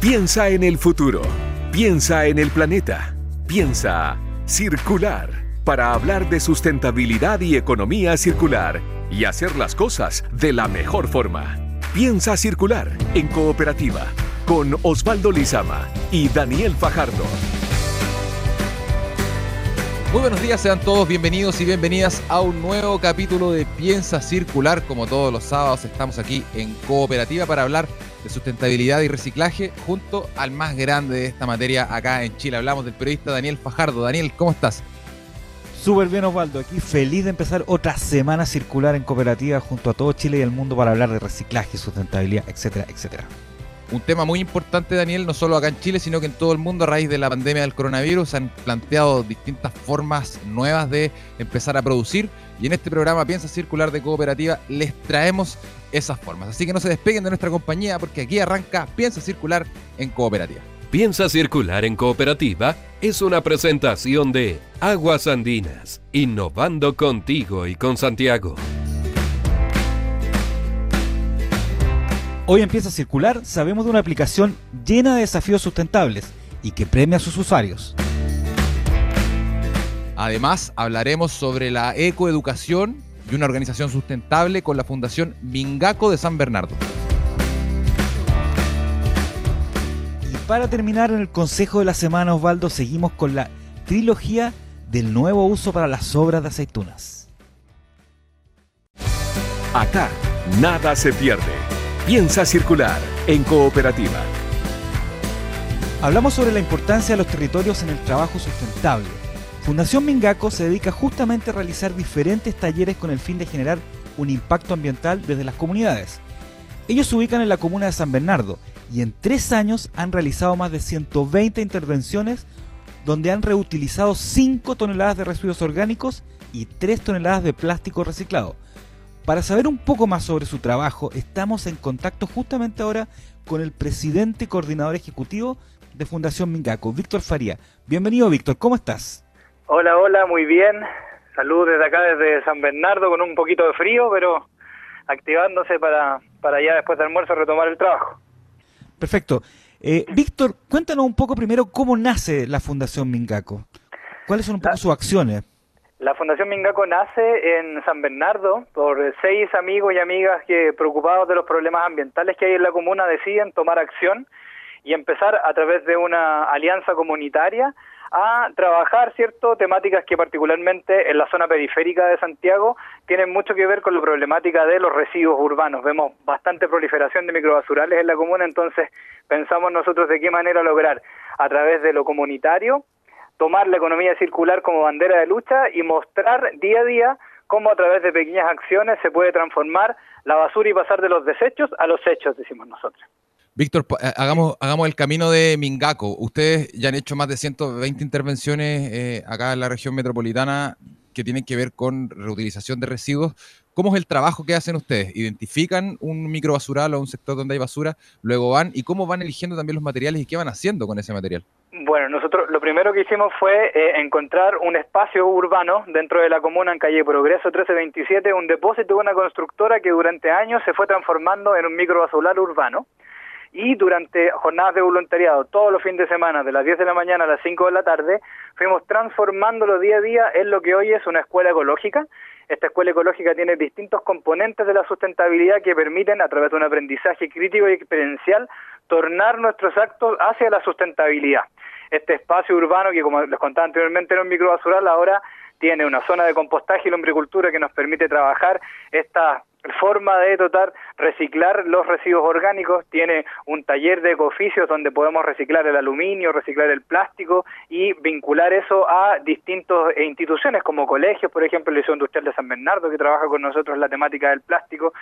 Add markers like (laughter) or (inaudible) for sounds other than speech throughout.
Piensa en el futuro. Piensa en el planeta. Piensa circular para hablar de sustentabilidad y economía circular y hacer las cosas de la mejor forma. Piensa circular en cooperativa con Osvaldo Lizama y Daniel Fajardo. Muy buenos días, sean todos bienvenidos y bienvenidas a un nuevo capítulo de Piensa Circular. Como todos los sábados estamos aquí en Cooperativa para hablar sustentabilidad y reciclaje junto al más grande de esta materia acá en Chile. Hablamos del periodista Daniel Fajardo. Daniel, ¿cómo estás? Súper bien Osvaldo, aquí feliz de empezar otra semana circular en Cooperativa junto a todo Chile y el mundo para hablar de reciclaje, sustentabilidad, etcétera, etcétera un tema muy importante, Daniel, no solo acá en Chile, sino que en todo el mundo a raíz de la pandemia del coronavirus han planteado distintas formas nuevas de empezar a producir y en este programa Piensa Circular de Cooperativa les traemos esas formas. Así que no se despeguen de nuestra compañía porque aquí arranca Piensa Circular en Cooperativa. Piensa Circular en Cooperativa es una presentación de Aguas Andinas, innovando contigo y con Santiago. Hoy empieza a circular, sabemos de una aplicación llena de desafíos sustentables y que premia a sus usuarios. Además, hablaremos sobre la ecoeducación y una organización sustentable con la Fundación Mingaco de San Bernardo. Y para terminar en el Consejo de la Semana, Osvaldo, seguimos con la trilogía del nuevo uso para las obras de aceitunas. Acá, nada se pierde Piensa circular en cooperativa. Hablamos sobre la importancia de los territorios en el trabajo sustentable. Fundación Mingaco se dedica justamente a realizar diferentes talleres con el fin de generar un impacto ambiental desde las comunidades. Ellos se ubican en la comuna de San Bernardo y en tres años han realizado más de 120 intervenciones donde han reutilizado 5 toneladas de residuos orgánicos y 3 toneladas de plástico reciclado. Para saber un poco más sobre su trabajo, estamos en contacto justamente ahora con el presidente y coordinador ejecutivo de Fundación Mingaco, Víctor Faría. Bienvenido, Víctor, ¿cómo estás? Hola, hola, muy bien. Saludos desde acá, desde San Bernardo, con un poquito de frío, pero activándose para, para ya después del almuerzo retomar el trabajo. Perfecto. Eh, Víctor, cuéntanos un poco primero cómo nace la Fundación Mingaco. ¿Cuáles son un poco sus acciones? La Fundación Mingaco nace en San Bernardo por seis amigos y amigas que preocupados de los problemas ambientales que hay en la comuna deciden tomar acción y empezar a través de una alianza comunitaria a trabajar cierto temáticas que particularmente en la zona periférica de Santiago tienen mucho que ver con la problemática de los residuos urbanos. Vemos bastante proliferación de microbasurales en la comuna, entonces pensamos nosotros de qué manera lograr a través de lo comunitario tomar la economía circular como bandera de lucha y mostrar día a día cómo a través de pequeñas acciones se puede transformar la basura y pasar de los desechos a los hechos, decimos nosotros. Víctor, eh, hagamos, hagamos el camino de Mingaco. Ustedes ya han hecho más de 120 intervenciones eh, acá en la región metropolitana que tienen que ver con reutilización de residuos. ¿Cómo es el trabajo que hacen ustedes? ¿Identifican un microbasural o un sector donde hay basura? Luego van y cómo van eligiendo también los materiales y qué van haciendo con ese material? Bueno, nosotros lo primero que hicimos fue eh, encontrar un espacio urbano dentro de la comuna en calle Progreso 1327, un depósito de una constructora que durante años se fue transformando en un microbasural urbano y durante jornadas de voluntariado, todos los fines de semana, de las 10 de la mañana a las 5 de la tarde, fuimos transformándolo día a día en lo que hoy es una escuela ecológica. Esta escuela ecológica tiene distintos componentes de la sustentabilidad que permiten, a través de un aprendizaje crítico y experiencial, tornar nuestros actos hacia la sustentabilidad este espacio urbano que, como les contaba anteriormente, era un microbasural, ahora tiene una zona de compostaje y lombricultura que nos permite trabajar esta forma de tratar reciclar los residuos orgánicos, tiene un taller de ecoficios donde podemos reciclar el aluminio, reciclar el plástico y vincular eso a distintas instituciones como colegios, por ejemplo el Liceo Industrial de San Bernardo que trabaja con nosotros la temática del plástico,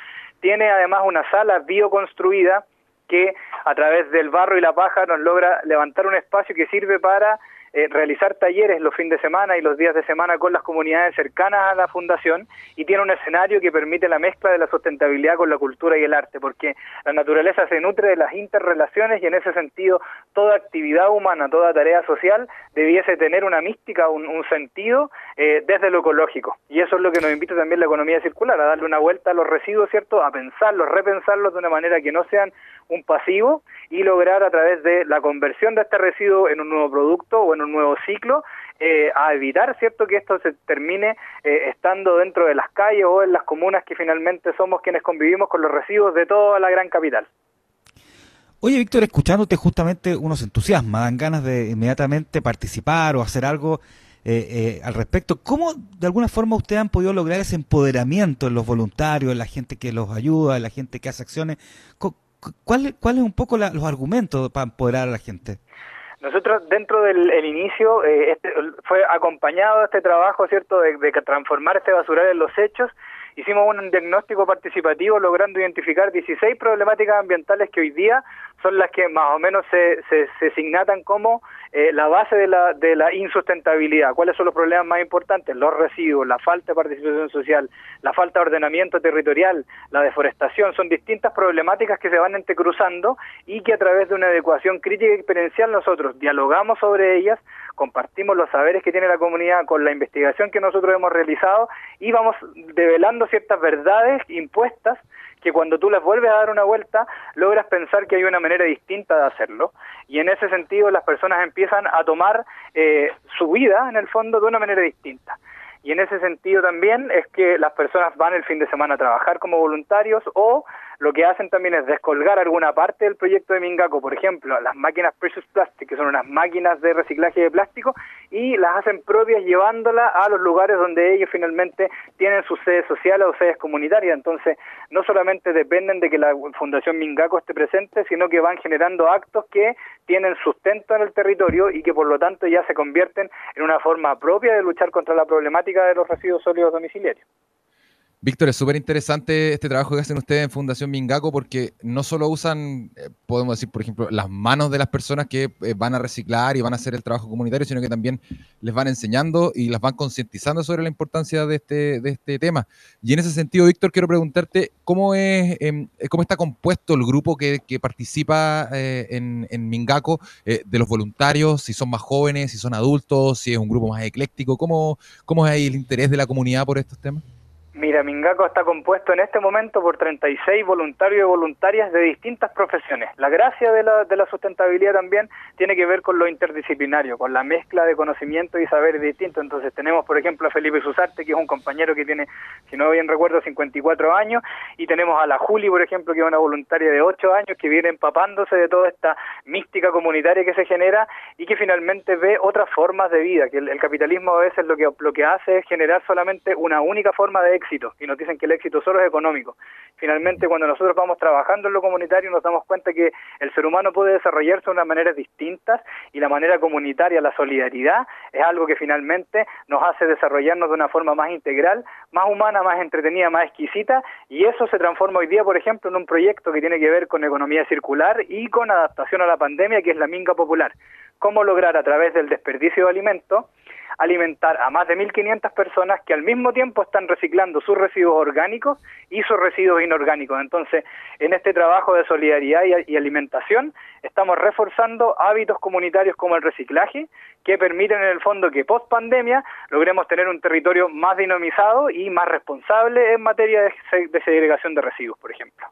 tiene además una sala bioconstruida que a través del barro y la paja nos logra levantar un espacio que sirve para eh, realizar talleres los fines de semana y los días de semana con las comunidades cercanas a la fundación y tiene un escenario que permite la mezcla de la sustentabilidad con la cultura y el arte, porque la naturaleza se nutre de las interrelaciones y en ese sentido toda actividad humana, toda tarea social debiese tener una mística, un, sentido eh, desde lo ecológico. Y eso es lo que nos invita también la economía circular, a darle una vuelta a los residuos, ¿cierto? A pensarlos, repensarlos de una manera que no sean un pasivo y lograr a través de la conversión de este residuo en un nuevo producto o en un nuevo ciclo eh, a evitar cierto que esto se termine eh, estando dentro de las calles o en las comunas que finalmente somos quienes convivimos con los residuos de toda la gran capital. Oye, Víctor, escuchándote justamente unos entusiasma, dan ganas de inmediatamente participar o hacer algo eh, al respecto. ¿Cómo de alguna forma ustedes han podido lograr ese empoderamiento en los voluntarios, en la gente que los ayuda, en la gente que hace acciones? ¿Cuáles cuál es un poco los argumentos para empoderar a la gente? Nosotros dentro del inicio eh, este, fue acompañado este trabajo, ¿cierto?, de, de, transformar este basural en los hechos. Hicimos un diagnóstico participativo logrando identificar 16 problemáticas ambientales que hoy día son las que más o menos se, se, se signatan como eh, la base de la, de la insustentabilidad. ¿Cuáles son los problemas más importantes? Los residuos, la falta de participación social, la falta de ordenamiento territorial, la deforestación. Son distintas problemáticas que se van entrecruzando y que a través de una adecuación crítica y experiencial nosotros dialogamos sobre ellas, compartimos los saberes que tiene la comunidad con la investigación que nosotros hemos realizado y vamos develando ciertas verdades impuestas que cuando tú les vuelves a dar una vuelta, logras pensar que hay una manera distinta de hacerlo. Y en ese sentido las personas empiezan a tomar eh, su vida, en el fondo, de una manera distinta. Y en ese sentido también es que las personas van el fin de semana a trabajar como voluntarios o lo que hacen también es descolgar alguna parte del proyecto de Mingaco, por ejemplo, las máquinas Precious Plastic, que son unas máquinas de reciclaje de plástico, y las hacen propias llevándolas a los lugares donde ellos finalmente tienen sus sedes sociales o sedes comunitarias. Entonces, no solamente dependen de que la Fundación Mingaco esté presente, sino que van generando actos que tienen sustento en el territorio y que por lo tanto ya se convierten en una forma propia de luchar contra la problemática de los residuos sólidos domiciliarios. Víctor, es súper interesante este trabajo que hacen ustedes en Fundación Mingaco porque no solo usan, eh, podemos decir, por ejemplo, las manos de las personas que eh, van a reciclar y van a hacer el trabajo comunitario, sino que también les van enseñando y las van concientizando sobre la importancia de este, de este tema. Y en ese sentido, Víctor, quiero preguntarte cómo, es, em, eh, cómo está compuesto el grupo que, participa en, en, Mingaco, de los voluntarios, si son más jóvenes, si son adultos, si es un grupo más ecléctico, ¿cómo, cómo es ahí el interés de la comunidad por estos temas? Mira, Mingaco está compuesto en este momento por 36 voluntarios y voluntarias de distintas profesiones. La gracia de la, de la sustentabilidad también tiene que ver con lo interdisciplinario, con la mezcla de conocimiento y saberes distintos. Entonces tenemos, por ejemplo, a Felipe Susarte, que es un compañero que tiene, si no bien recuerdo, 54 años, y tenemos a la Juli, por ejemplo, que es una voluntaria de 8 años, que viene empapándose de toda esta mística comunitaria que se genera y que finalmente ve otras formas de vida, que el, capitalismo a veces lo que, lo que hace es generar solamente una única forma de y nos dicen que el éxito solo es económico. Finalmente, cuando nosotros vamos trabajando en lo comunitario, nos damos cuenta que el ser humano puede desarrollarse de unas maneras distintas y la manera comunitaria, la solidaridad, es algo que finalmente nos hace desarrollarnos de una forma más integral, más humana, más entretenida, más exquisita y eso se transforma hoy día, por ejemplo, en un proyecto que tiene que ver con economía circular y con adaptación a la pandemia, que es la Minga Popular. ¿Cómo lograr a través del desperdicio de alimentos alimentar a más de 1.500 personas que al mismo tiempo están reciclando sus residuos orgánicos y sus residuos inorgánicos. Entonces, en este trabajo de solidaridad y, alimentación, estamos reforzando hábitos comunitarios como el reciclaje, que permiten en el fondo que post pandemia logremos tener un territorio más dinamizado y más responsable en materia de, segregación de residuos, por ejemplo.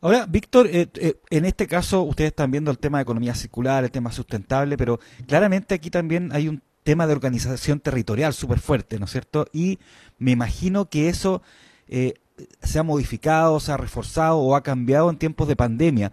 Ahora, Víctor, eh, eh, en este caso ustedes están viendo el tema de economía circular, el tema sustentable, pero claramente aquí también hay un tema de organización territorial súper fuerte, ¿no es cierto? Y me imagino que eso eh, se ha modificado, se ha reforzado o ha cambiado en tiempos de pandemia.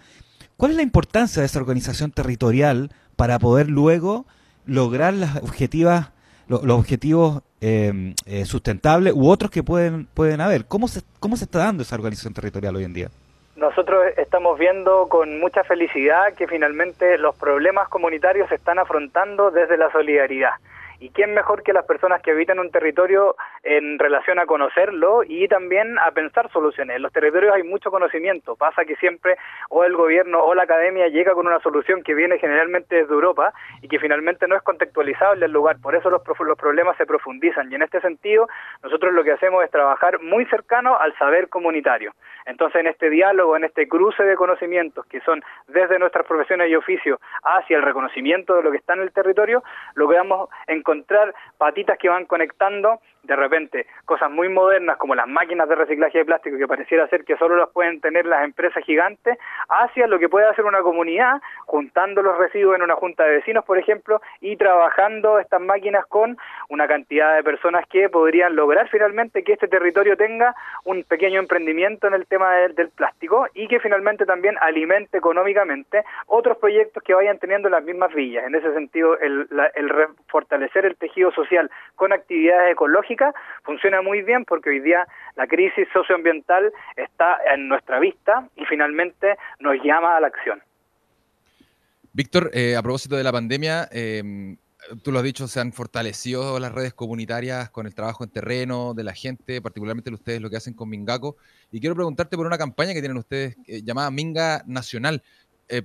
¿Cuál es la importancia de esa organización territorial para poder luego lograr las objetivas, los, objetivos eh, eh, sustentables u otros que pueden, pueden haber? ¿Cómo se, ¿Cómo se está dando esa organización territorial hoy en día? Nosotros estamos viendo con mucha felicidad que finalmente los problemas comunitarios se están afrontando desde la solidaridad. ¿Y quién mejor que las personas que habitan un territorio en relación a conocerlo y también a pensar soluciones? En los territorios hay mucho conocimiento, pasa que siempre o el gobierno o la academia llega con una solución que viene generalmente desde Europa y que finalmente no es contextualizable el lugar, por eso los, los problemas se profundizan y en este sentido nosotros lo que hacemos es trabajar muy cercano al saber comunitario. Entonces en este diálogo, en este cruce de conocimientos que son desde nuestras profesiones y oficios hacia el reconocimiento de lo que está en el territorio, lo que vamos en encontrar patitas que van conectando de repente cosas muy modernas como las máquinas de reciclaje de plástico que pareciera ser que solo las pueden tener las empresas gigantes, hacia lo que puede hacer una comunidad, juntando los residuos en una junta de vecinos, por ejemplo, y trabajando estas máquinas con una cantidad de personas que podrían lograr finalmente que este territorio tenga un pequeño emprendimiento en el tema del, plástico y que finalmente también alimente económicamente otros proyectos que vayan teniendo las mismas villas. En ese sentido, el, el fortalecer el tejido social con actividades ecológicas funciona muy bien porque hoy día la crisis socioambiental está en nuestra vista y finalmente nos llama a la acción. Víctor, eh, a propósito de la pandemia, em, tú lo has dicho, se han fortalecido las redes comunitarias con el trabajo en terreno de la gente, particularmente ustedes lo que hacen con Mingaco. Y quiero preguntarte por una campaña que tienen ustedes eh, llamada Minga Nacional. Eh,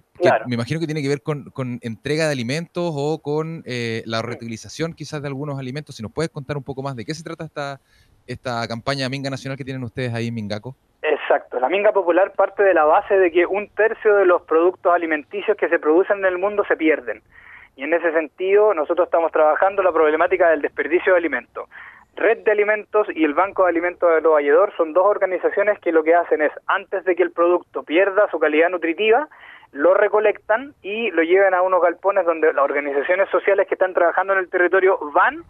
me imagino que tiene que ver con, entrega de alimentos o con eh, la reutilización quizás de algunos alimentos. Si nos puedes contar un poco más de qué se trata esta, esta campaña Minga Nacional que tienen ustedes ahí en Mingaco. Exacto, la Minga Popular parte de la base de que un tercio de los productos alimenticios que se producen en el mundo se pierden. Y en ese sentido nosotros estamos trabajando la problemática del desperdicio de alimentos. Red de Alimentos y el Banco de Alimentos de Los Valledor son dos organizaciones que lo que hacen es, antes de que el producto pierda su calidad nutritiva, lo recolectan y lo llevan a unos galpones donde las organizaciones sociales que están trabajando en el territorio van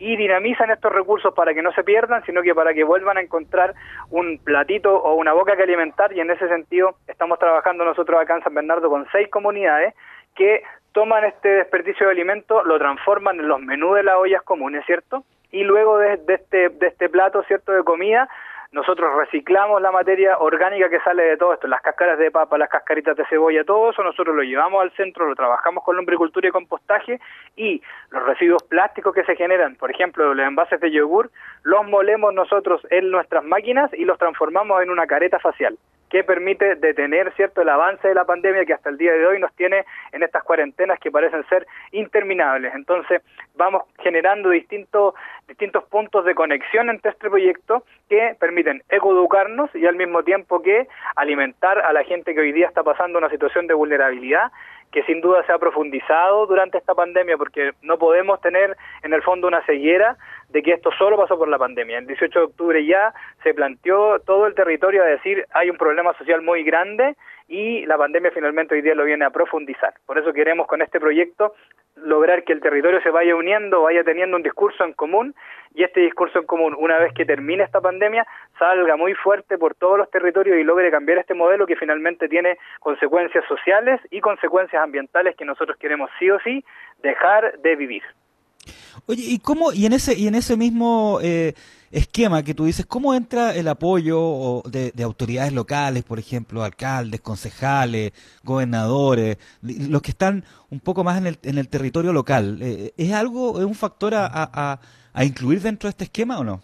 y dinamizan estos recursos para que no se pierdan, sino que para que vuelvan a encontrar un platito o una boca que alimentar y en ese sentido estamos trabajando nosotros acá en San Bernardo con seis comunidades que toman este desperdicio de alimentos, lo transforman en los menús de las ollas comunes, ¿cierto? Y luego de, este, de este plato, ¿cierto?, de comida, nosotros reciclamos la materia orgánica que sale de todo esto, las cáscaras de papa, las cascaritas de cebolla, todo eso nosotros lo llevamos al centro, lo trabajamos con lombricultura y compostaje y los residuos plásticos que se generan, por ejemplo, los envases de yogur, los molemos nosotros en nuestras máquinas y los transformamos en una careta facial que permite detener cierto el avance de la pandemia que hasta el día de hoy nos tiene en estas cuarentenas que parecen ser interminables. Entonces, vamos generando distintos distintos puntos de conexión entre este proyecto que permiten ecoeducarnos y al mismo tiempo que alimentar a la gente que hoy día está pasando una situación de vulnerabilidad que sin duda se ha profundizado durante esta pandemia porque no podemos tener en el fondo una ceguera de que esto solo pasó por la pandemia. El 18 de octubre ya se planteó todo el territorio a decir hay un problema social muy grande y la pandemia finalmente hoy día lo viene a profundizar. Por eso queremos con este proyecto lograr que el territorio se vaya uniendo, vaya teniendo un discurso en común y este discurso en común, una vez que termine esta pandemia, salga muy fuerte por todos los territorios y logre cambiar este modelo que finalmente tiene consecuencias sociales y consecuencias ambientales que nosotros queremos sí o sí dejar de vivir. Oye, ¿y cómo, y en ese, y en ese mismo eh, esquema que tú dices, cómo entra el apoyo de, autoridades locales, por ejemplo, alcaldes, concejales, gobernadores, los que están un poco más en el, en el territorio local? Eh, ¿Es algo, es un factor a, a, a incluir dentro de este esquema o no?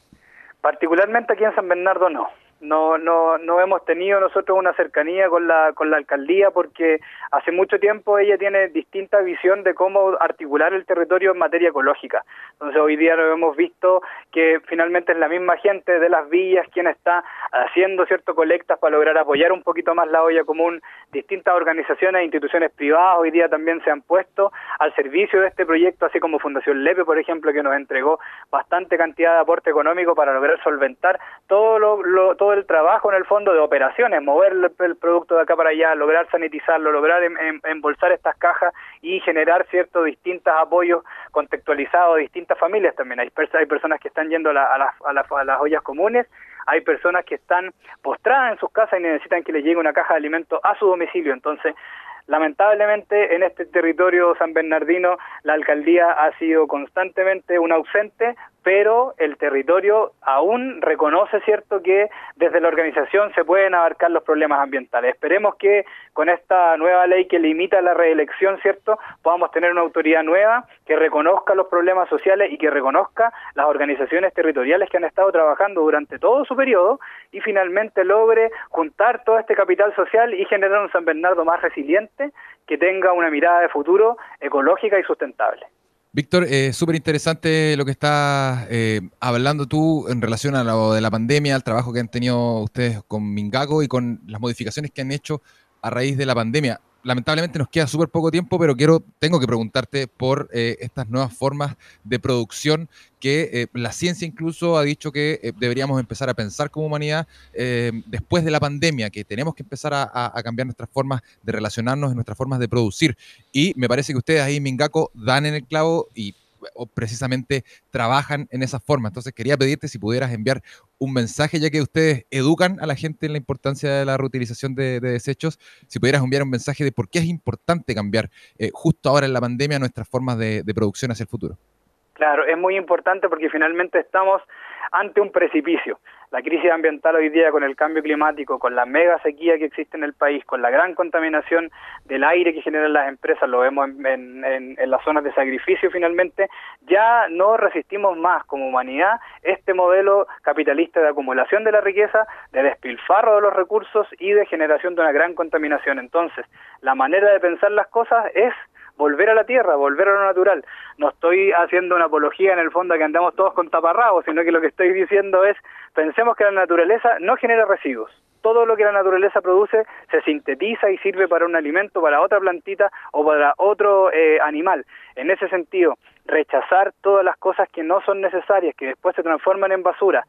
Particularmente aquí en San Bernardo no no, no, no hemos tenido nosotros una cercanía con la, con la alcaldía porque hace mucho tiempo ella tiene distinta visión de cómo articular el territorio en materia ecológica. Entonces hoy día lo hemos visto que finalmente es la misma gente de las villas quien está haciendo cierto colectas para lograr apoyar un poquito más la olla común. Distintas organizaciones e instituciones privadas hoy día también se han puesto al servicio de este proyecto, así como Fundación Lepe, por ejemplo, que nos entregó bastante cantidad de aporte económico para lograr solventar todo lo, todo el trabajo en el fondo de operaciones, mover el, producto de acá para allá, lograr sanitizarlo, lograr em, em, embolsar estas cajas y generar ciertos distintos apoyos contextualizados a distintas familias también. Hay, hay personas que están yendo a, las, a, a las ollas comunes, hay personas que están postradas en sus casas y necesitan que les llegue una caja de alimentos a su domicilio. Entonces, Lamentablemente en este territorio san bernardino la alcaldía ha sido constantemente un ausente, pero el territorio aún reconoce, cierto, que desde la organización se pueden abarcar los problemas ambientales. Esperemos que con esta nueva ley que limita la reelección, cierto, podamos tener una autoridad nueva que reconozca los problemas sociales y que reconozca las organizaciones territoriales que han estado trabajando durante todo su periodo y finalmente logre juntar todo este capital social y generar un San Bernardo más resiliente que tenga una mirada de futuro ecológica y sustentable. Víctor, eh, súper interesante lo que estás eh, hablando tú en relación a lo de la pandemia, al trabajo que han tenido ustedes con Mingago y con las modificaciones que han hecho a raíz de la pandemia. Lamentablemente nos queda súper poco tiempo, pero quiero, tengo que preguntarte por eh, estas nuevas formas de producción que eh, la ciencia incluso ha dicho que eh, deberíamos empezar a pensar como humanidad después de la pandemia, que tenemos que empezar a, cambiar nuestras formas de relacionarnos nuestras formas de producir. Y me parece que ustedes ahí, Mingaco, dan en el clavo y o precisamente trabajan en esa forma. Entonces quería pedirte si pudieras enviar un mensaje, ya que ustedes educan a la gente en la importancia de la reutilización de, desechos, si pudieras enviar un mensaje de por qué es importante cambiar eh, justo ahora en la pandemia nuestras formas de producción hacia el futuro. Claro, es muy importante porque finalmente estamos ante un precipicio. La crisis ambiental hoy día con el cambio climático, con la mega sequía que existe en el país, con la gran contaminación del aire que generan las empresas, lo vemos en, en, las zonas de sacrificio finalmente, ya no resistimos más como humanidad este modelo capitalista de acumulación de la riqueza, de despilfarro de los recursos y de generación de una gran contaminación. Entonces, la manera de pensar las cosas es volver a la tierra, volver a lo natural. No estoy haciendo una apología en el fondo a que andamos todos con taparrabos, sino que lo que estoy diciendo es, pensemos que la naturaleza no genera residuos. Todo lo que la naturaleza produce se sintetiza y sirve para un alimento, para otra plantita o para otro eh, animal. En ese sentido, rechazar todas las cosas que no son necesarias, que después se transforman en basura,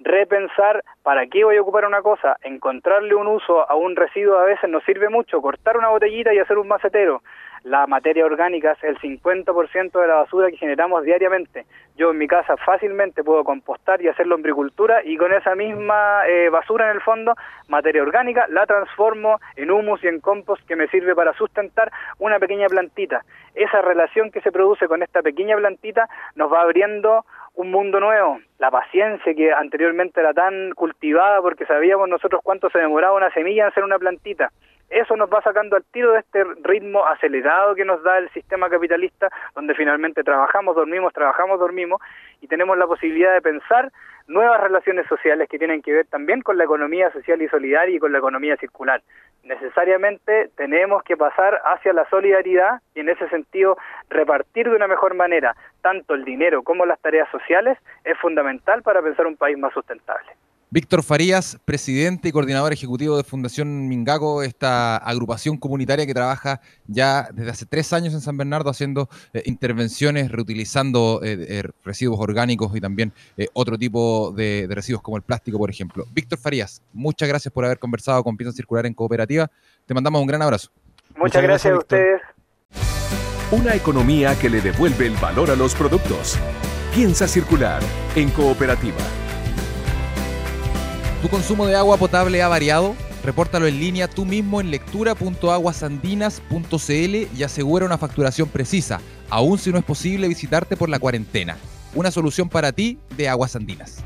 repensar para qué voy a ocupar una cosa, encontrarle un uso a un residuo a veces nos sirve mucho, cortar una botellita y hacer un macetero, la materia orgánica es el 50% de la basura que generamos diariamente. Yo en mi casa fácilmente puedo compostar y hacer lombricultura y con esa misma eh, basura en el fondo, materia orgánica, la transformo en humus y en compost que me sirve para sustentar una pequeña plantita. Esa relación que se produce con esta pequeña plantita nos va abriendo un mundo nuevo. La paciencia que anteriormente era tan cultivada porque sabíamos nosotros cuánto se demoraba una semilla en hacer una plantita eso nos va sacando al tiro de este ritmo acelerado que nos da el sistema capitalista, donde finalmente trabajamos, dormimos, trabajamos, dormimos, y tenemos la posibilidad de pensar nuevas relaciones sociales que tienen que ver también con la economía social y solidaria y con la economía circular. Necesariamente tenemos que pasar hacia la solidaridad y en ese sentido repartir de una mejor manera tanto el dinero como las tareas sociales es fundamental para pensar un país más sustentable. Víctor Farías, presidente y coordinador ejecutivo de Fundación Mingaco, esta agrupación comunitaria que trabaja ya desde hace tres años en San Bernardo haciendo eh, intervenciones, reutilizando eh, eh, residuos orgánicos y también otro tipo de, residuos como el plástico, por ejemplo. Víctor Farías, muchas gracias por haber conversado con Piensa Circular en Cooperativa. Te mandamos un gran abrazo. Muchas, gracias, a ustedes. Una economía que le devuelve el valor a los productos. Piensa Circular en Cooperativa. ¿Tu consumo de agua potable ha variado? Repórtalo en línea tú mismo en lectura.aguasandinas.cl y asegura una facturación precisa, aun si no es posible visitarte por la cuarentena. Una solución para ti de Aguas Andinas.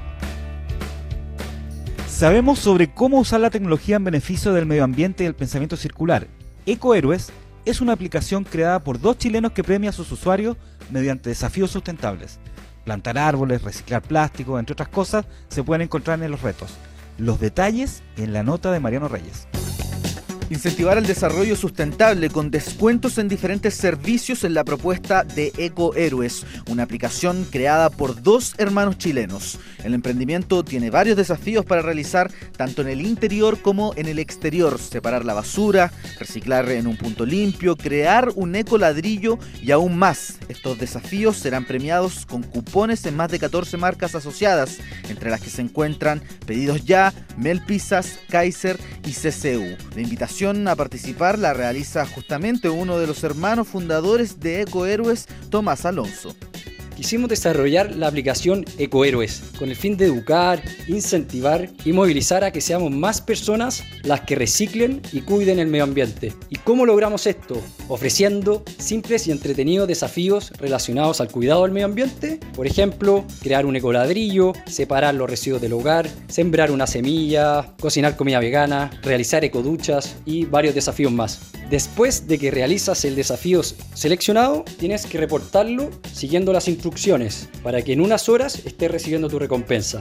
Sabemos sobre cómo usar la tecnología en beneficio del medio ambiente y el pensamiento circular. EcoHéroes es una aplicación creada por dos chilenos que premia a sus usuarios mediante desafíos sustentables. Plantar árboles, reciclar plástico, entre otras cosas, se pueden encontrar en los retos. Los detalles en la nota de Mariano Reyes. Incentivar el desarrollo sustentable con descuentos en diferentes servicios en la propuesta de EcoHéroes, una aplicación creada por dos hermanos chilenos. El emprendimiento tiene varios desafíos para realizar tanto en el interior como en el exterior, separar la basura, reciclar en un punto limpio, crear un ecoladrillo y aún más. Estos desafíos serán premiados con cupones en más de 14 marcas asociadas, entre las que se encuentran Pedidos Ya, Melpisas, Kaiser y CCU. Invitación a participar la realiza justamente uno de los hermanos fundadores de Ecohéroes, Tomás Alonso quisimos desarrollar la aplicación Ecohéroes con el fin de educar, incentivar y movilizar a que seamos más personas las que reciclen y cuiden el medio ambiente. ¿Y cómo logramos esto? Ofreciendo simples y entretenidos desafíos relacionados al cuidado del medio ambiente, por ejemplo, crear un ecoladrillo, separar los residuos del hogar, sembrar una semilla, cocinar comida vegana, realizar ecoduchas y varios desafíos más. Después de que realizas el desafío seleccionado, tienes que reportarlo siguiendo las instrucciones para que en unas horas estés recibiendo tu recompensa.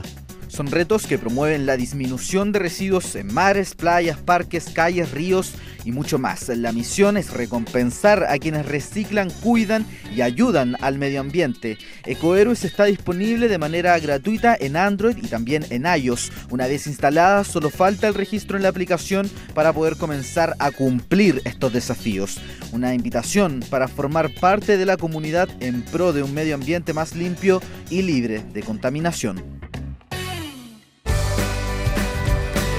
Son retos que promueven la disminución de residuos en mares, playas, parques, calles, ríos y mucho más. La misión es recompensar a quienes reciclan, cuidan y ayudan al medio ambiente. EcoHeroes está disponible de manera gratuita en Android y también en iOS. Una vez instalada, solo falta el registro en la aplicación para poder comenzar a cumplir estos desafíos. Una invitación para formar parte de la comunidad en pro de un medio ambiente más limpio y libre de contaminación.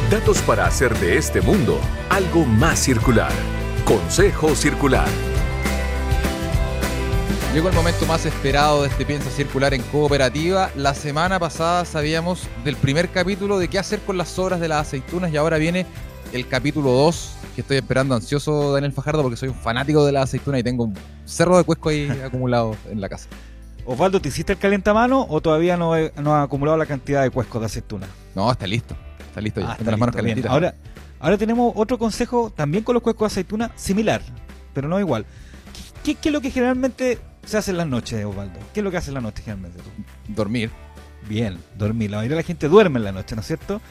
Datos para hacer de este mundo algo más circular. Consejo Circular. Llegó el momento más esperado de este Piensa Circular en Cooperativa. La semana pasada sabíamos del primer capítulo de qué hacer con las sobras de las aceitunas y ahora viene el capítulo 2 que estoy esperando ansioso, Daniel Fajardo, porque soy un fanático de las aceitunas y tengo un cerro de cuesco ahí (laughs) acumulado en la casa. Osvaldo, ¿te hiciste el calentamano o todavía no, he- no has acumulado la cantidad de cuescos de aceituna? No, está listo. Está listo ya. Ah, está las manos calentitas. Ahora, ahora tenemos otro consejo también con los cuescos de aceituna, similar, pero no igual. ¿Qué, qué es lo que generalmente se hace en las noches, Osvaldo? ¿Qué es lo que hace en la noche generalmente tú? Dormir. Bien, dormir. La mayoría de la gente duerme en la noche, ¿no es cierto?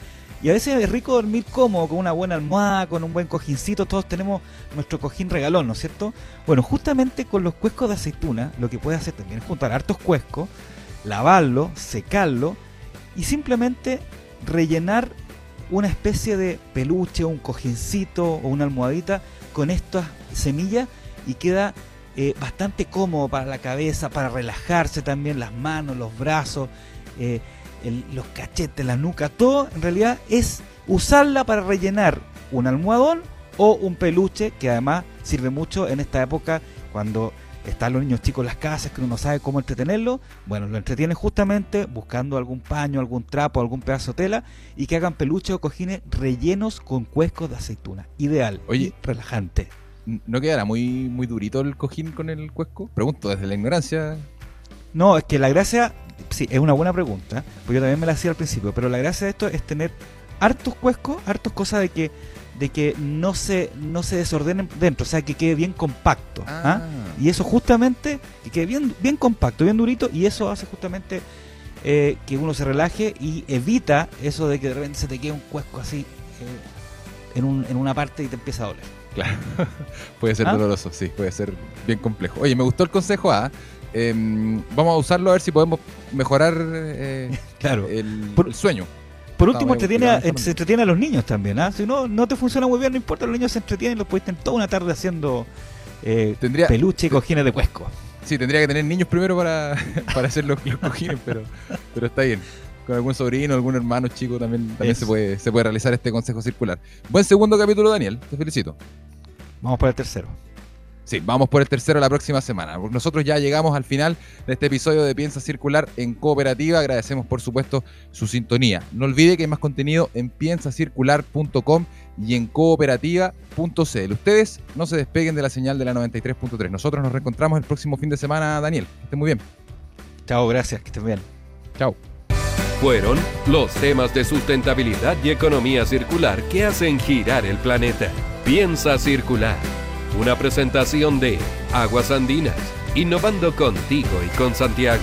Y a veces es rico dormir cómodo, con una buena almohada, con un buen cojincito. Todos tenemos nuestro cojín regalón, ¿no es cierto? Bueno, justamente con los cuescos de aceituna, lo que puedes hacer también es juntar hartos cuescos, lavarlo, secarlo y simplemente rellenar una especie de peluche, un cojincito o una almohadita con estas semillas y queda eh, bastante cómodo para la cabeza, para relajarse también las manos, los brazos, eh, el- los cachetes, la nuca, todo en realidad es usarla para rellenar un almohadón o un peluche que además sirve mucho en esta época cuando están los niños chicos en las casas que uno no sabe cómo entretenerlo, bueno, lo entretienen justamente buscando algún paño, algún trapo, algún pedazo de tela y que hagan peluches o cojines rellenos con cuescos de aceituna. Ideal Oye. y relajante. ¿No quedará muy, muy durito el cojín con el cuesco? Pregunto desde la ignorancia. No, es que la gracia, sí, es una buena pregunta, pues yo también me la hacía al principio, pero la gracia de esto es tener hartos cuescos, hartos cosas de que de que no se no se desordenen dentro, o sea, que quede bien compacto. ¿ah? Y eso justamente, que quede bien, bien compacto, bien durito, y eso hace justamente eh, que uno se relaje y evita eso de que de repente se te quede un cuesco así eh, en, un- en una parte y te empieza a doler. Claro. (laughs) puede ser ¿Ah? doloroso, sí, puede ser bien complejo. Oye, me gustó el consejo A. Em, vamos a usarlo a ver si podemos mejorar eh, (laughs) Claro. el, Por- el sueño. Por último, entretiene a- se entretiene a los niños también. ¿ah? Si no, no te funciona muy bien, no importa, los niños se entretienen, los puedes tener toda una tarde haciendo eh, Tendría, peluche y cojines de cuesco. sí, tendría que tener niños primero para, (laughs) para hacer los, los cojines, pero, pero está bien. Con algún sobrino, algún hermano chico también, se, puede, se puede realizar este consejo circular. Buen segundo capítulo, Daniel. Te felicito. Vamos para el tercero. Sí, vamos por el tercero la próxima semana. Nosotros ya llegamos al final de este episodio de Piensa Circular en Cooperativa. Agradecemos, por supuesto, su sintonía. No olvide que hay más contenido en piensacircular.com y en cooperativa.cl. Ustedes no se despeguen de la señal de la 93.3. Nosotros nos reencontramos el próximo fin de semana, Daniel. Que estén muy bien. Chao, gracias, que estén bien. Chao. Fueron los temas de sustentabilidad y economía circular que hacen girar el planeta. Piensa circular. Una presentación de Aguas Andinas, innovando contigo y con Santiago.